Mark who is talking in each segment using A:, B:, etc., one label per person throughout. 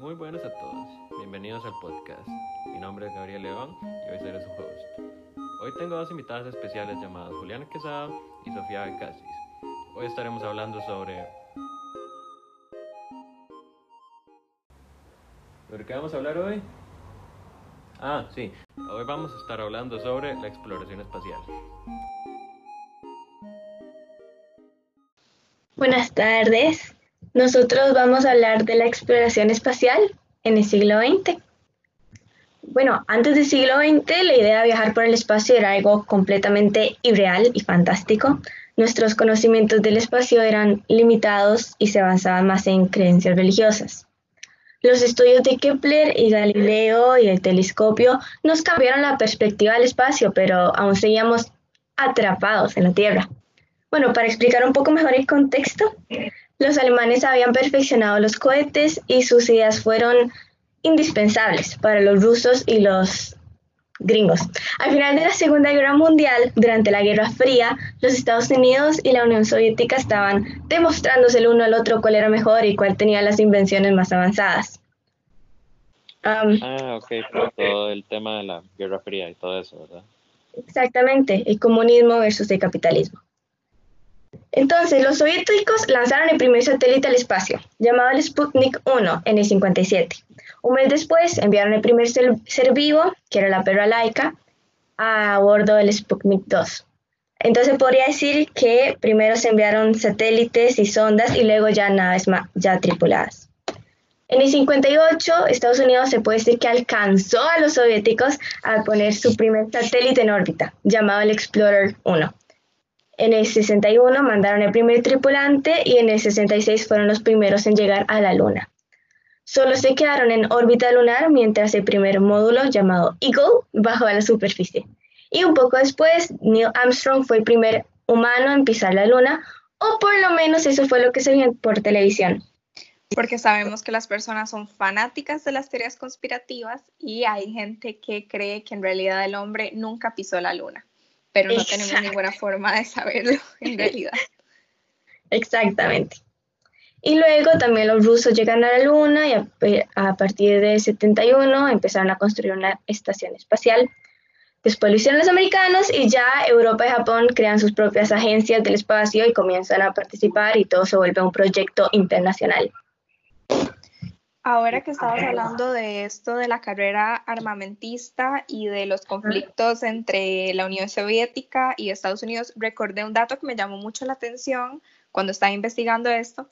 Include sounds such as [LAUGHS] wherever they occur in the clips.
A: Muy buenos a todos, bienvenidos al podcast. Mi nombre es Gabriel León y hoy seré su host. Hoy tengo dos invitadas especiales llamadas Juliana Quesada y Sofía Becasis. Hoy estaremos hablando sobre... ¿Sobre qué vamos a hablar hoy? Ah, sí, hoy vamos a estar hablando sobre la exploración espacial.
B: Buenas tardes. Nosotros vamos a hablar de la exploración espacial en el siglo XX. Bueno, antes del siglo XX la idea de viajar por el espacio era algo completamente irreal y fantástico. Nuestros conocimientos del espacio eran limitados y se basaban más en creencias religiosas. Los estudios de Kepler y Galileo y el telescopio nos cambiaron la perspectiva del espacio, pero aún seguíamos atrapados en la Tierra. Bueno, para explicar un poco mejor el contexto, los alemanes habían perfeccionado los cohetes y sus ideas fueron indispensables para los rusos y los gringos. Al final de la Segunda Guerra Mundial, durante la Guerra Fría, los Estados Unidos y la Unión Soviética estaban demostrándose el uno al otro cuál era mejor y cuál tenía las invenciones más avanzadas.
A: ah, ok, por todo el tema de la Guerra Fría y todo eso, ¿verdad?
B: Exactamente, el comunismo versus el capitalismo. Entonces, los soviéticos lanzaron el primer satélite al espacio, llamado el Sputnik 1, en el 57. Un mes después, enviaron el primer ser, vivo, que era la perra laica, a bordo del Sputnik 2. Entonces, podría decir que primero se enviaron satélites y sondas y luego ya naves ya tripuladas. En el 58, Estados Unidos se puede decir que alcanzó a los soviéticos a poner su primer satélite en órbita, llamado el Explorer 1. En el 61 mandaron el primer tripulante y en el 66 fueron los primeros en llegar a la Luna. Solo se quedaron en órbita lunar mientras el primer módulo llamado Eagle bajó a la superficie. Y un poco después, Neil Armstrong fue el primer humano en pisar la Luna, o por lo menos eso fue lo que se vio por televisión.
C: Porque sabemos que las personas son fanáticas de las teorías conspirativas y hay gente que cree que en realidad el hombre nunca pisó la Luna pero no tenemos ninguna forma de saberlo [LAUGHS] en realidad.
B: Exactamente. Y luego también los rusos llegan a la Luna y a, partir del 71 empezaron a construir una estación espacial. Después lo hicieron los americanos y ya Europa y Japón crean sus propias agencias del espacio y comienzan a participar y todo se vuelve un proyecto internacional.
C: Ahora que estabas hablando de esto de la carrera armamentista y de los conflictos entre la Unión Soviética y Estados Unidos, recordé un dato que me llamó mucho la atención cuando estaba investigando esto,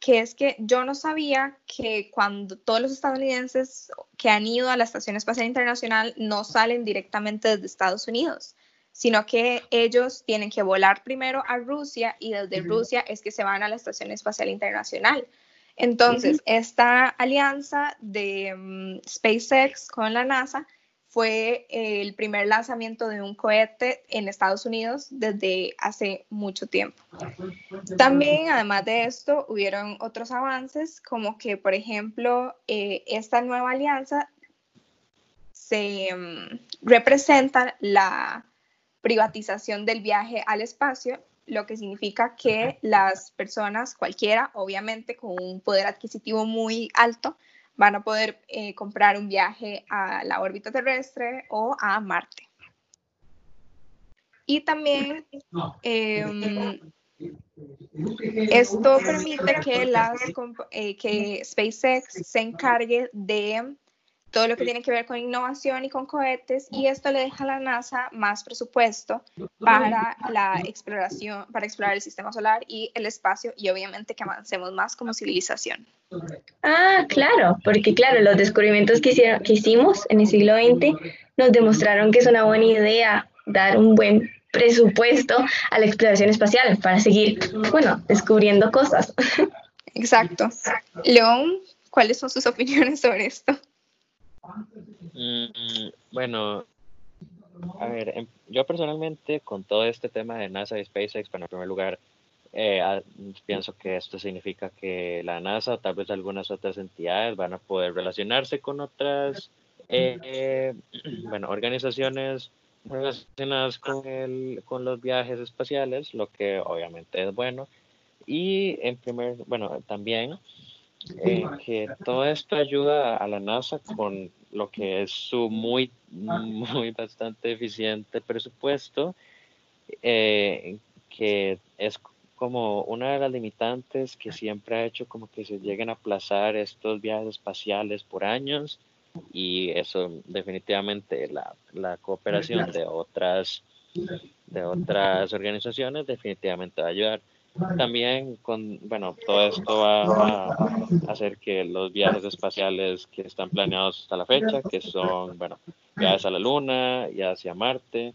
C: que es que yo no sabía que cuando todos los estadounidenses que han ido a la Estación Espacial Internacional no salen directamente desde Estados Unidos, sino que ellos tienen que volar primero a Rusia y desde Rusia es que se van a la Estación Espacial Internacional. Entonces, esta alianza de mm, SpaceX con la NASA fue el primer lanzamiento de un cohete en Estados Unidos desde hace mucho tiempo. También, además de esto, hubieron otros avances, como que, por ejemplo, eh, esta nueva alianza se mm, representa la privatización del viaje al espacio lo que significa que las personas, cualquiera, obviamente con un poder adquisitivo muy alto, van a poder eh, comprar un viaje a la órbita terrestre o a Marte. Y también em, esto permite que, las, eh, que SpaceX se encargue de todo lo que tiene que ver con innovación y con cohetes y esto le deja a la NASA más presupuesto para la exploración, para explorar el sistema solar y el espacio y obviamente que avancemos más como civilización.
B: Ah, claro, porque claro, los descubrimientos que, hicieron, que hicimos en el siglo XX nos demostraron que es una buena idea dar un buen presupuesto a la exploración espacial para seguir, bueno, descubriendo cosas. [LAUGHS]
C: Exacto. León, ¿cuáles son sus opiniones sobre esto?
A: Mm, bueno, a ver, em, yo personalmente con todo este tema de NASA y SpaceX, bueno, en primer lugar, eh, pienso que esto significa que la NASA, tal vez algunas otras entidades, van a poder relacionarse con otras, eh, [CLEARS THROAT] bueno, organizaciones relacionadas con, el, con los viajes espaciales, lo que obviamente es bueno. Y en primer, bueno, también que todo esto ayuda a la NASA con lo que es su muy, muy bastante eficiente presupuesto, que es como una de las limitantes que siempre ha hecho como que se lleguen a aplazar estos viajes espaciales por años y eso definitivamente la, la cooperación de otras de otras organizaciones definitivamente va a ayudar. También con, bueno, todo esto va a hacer que los viajes espaciales que están planeados hasta la fecha, que son, bueno, viajes a la Luna y hacia Marte,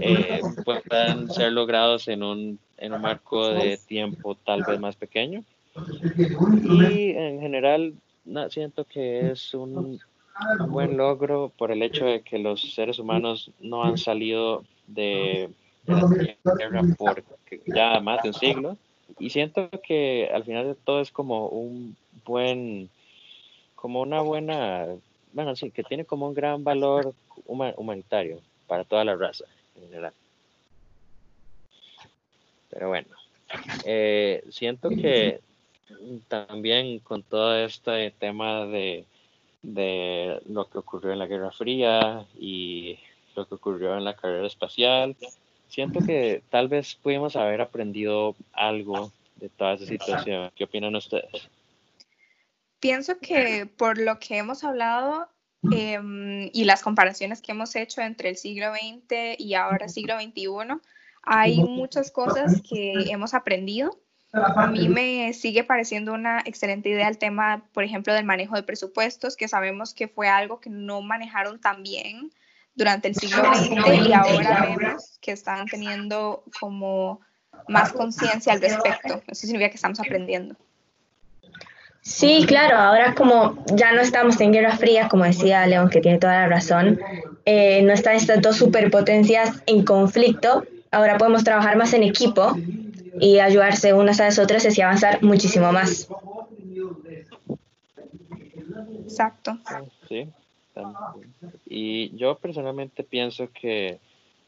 A: eh, puedan ser logrados en un, en un marco de tiempo tal vez más pequeño. Y en general siento que es un buen logro por el hecho de que los seres humanos no han salido de, la por ya más de un siglo. Y siento que al final de todo es como un buen, como una buena, bueno, sí, que tiene como un gran valor humanitario para toda la raza en general. Pero bueno, eh, siento que también con todo este tema de, de lo que ocurrió en la Guerra Fría y lo que ocurrió en la carrera espacial, siento que tal vez pudimos haber aprendido algo de toda esa situación. ¿Qué opinan ustedes?
C: Pienso que por lo que hemos hablado em, y las comparaciones que hemos hecho entre el siglo XX y ahora siglo XXI, hay muchas cosas que hemos aprendido. A mí me sigue pareciendo una excelente idea el tema, por ejemplo, del manejo de presupuestos, que sabemos que fue algo que no manejaron tan bien durante el siglo XX y ahora vemos que están teniendo como más conciencia al respecto. Eso significa que estamos aprendiendo.
B: Sí, claro, ahora como ya no estamos en Guerra Fría, como decía León, que tiene toda la razón, eh, no están estas dos superpotencias en conflicto, ahora podemos trabajar más en equipo y ayudarse unas a las otras y así avanzar muchísimo más.
C: Exacto.
A: Sí, y yo personalmente pienso que,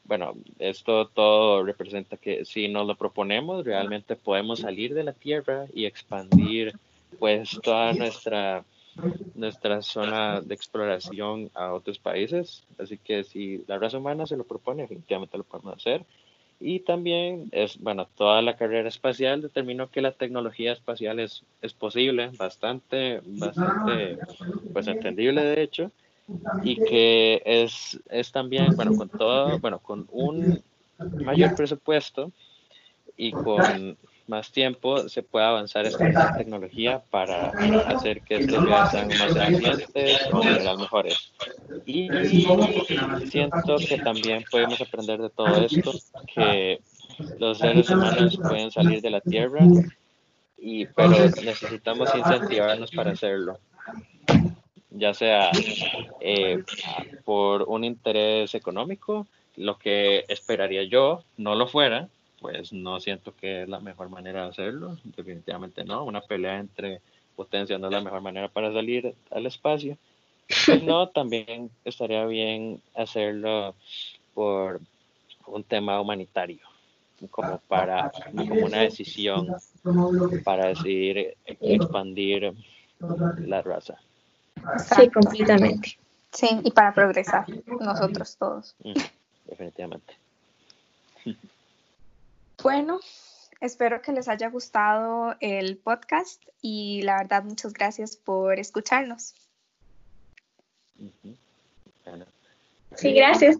A: bueno, esto todo representa que si nos lo proponemos, realmente podemos salir de la Tierra y expandir pues toda nuestra nuestra zona de exploración a otros países. Así que si la raza humana se lo propone, definitivamente lo podemos hacer. Y también es, bueno, toda la carrera espacial determinó que la tecnología espacial es, es posible, bastante, bastante, pues entendible de hecho y que es, es también, bueno, con todo, bueno, con un mayor presupuesto y con más tiempo se puede avanzar esta tecnología para hacer que estos sean más eficientes o general mejores. Y siento que también podemos aprender de todo esto, que los seres humanos pueden salir de la Tierra, y, pero necesitamos incentivarnos para hacerlo ya sea eh, por un interés económico, lo que esperaría yo no lo fuera, pues no siento que es la mejor manera de hacerlo, definitivamente no, una pelea entre potencias no es la mejor manera para salir al espacio, no, también estaría bien hacerlo por un tema humanitario, como para como una decisión para decidir expandir la raza.
B: Sí, completamente.
C: Sí, y para progresar nosotros todos.
A: Mm, definitivamente. [LAUGHS]
C: Bueno, espero que les haya gustado el podcast y la verdad muchas gracias por escucharnos.
B: Sí, gracias.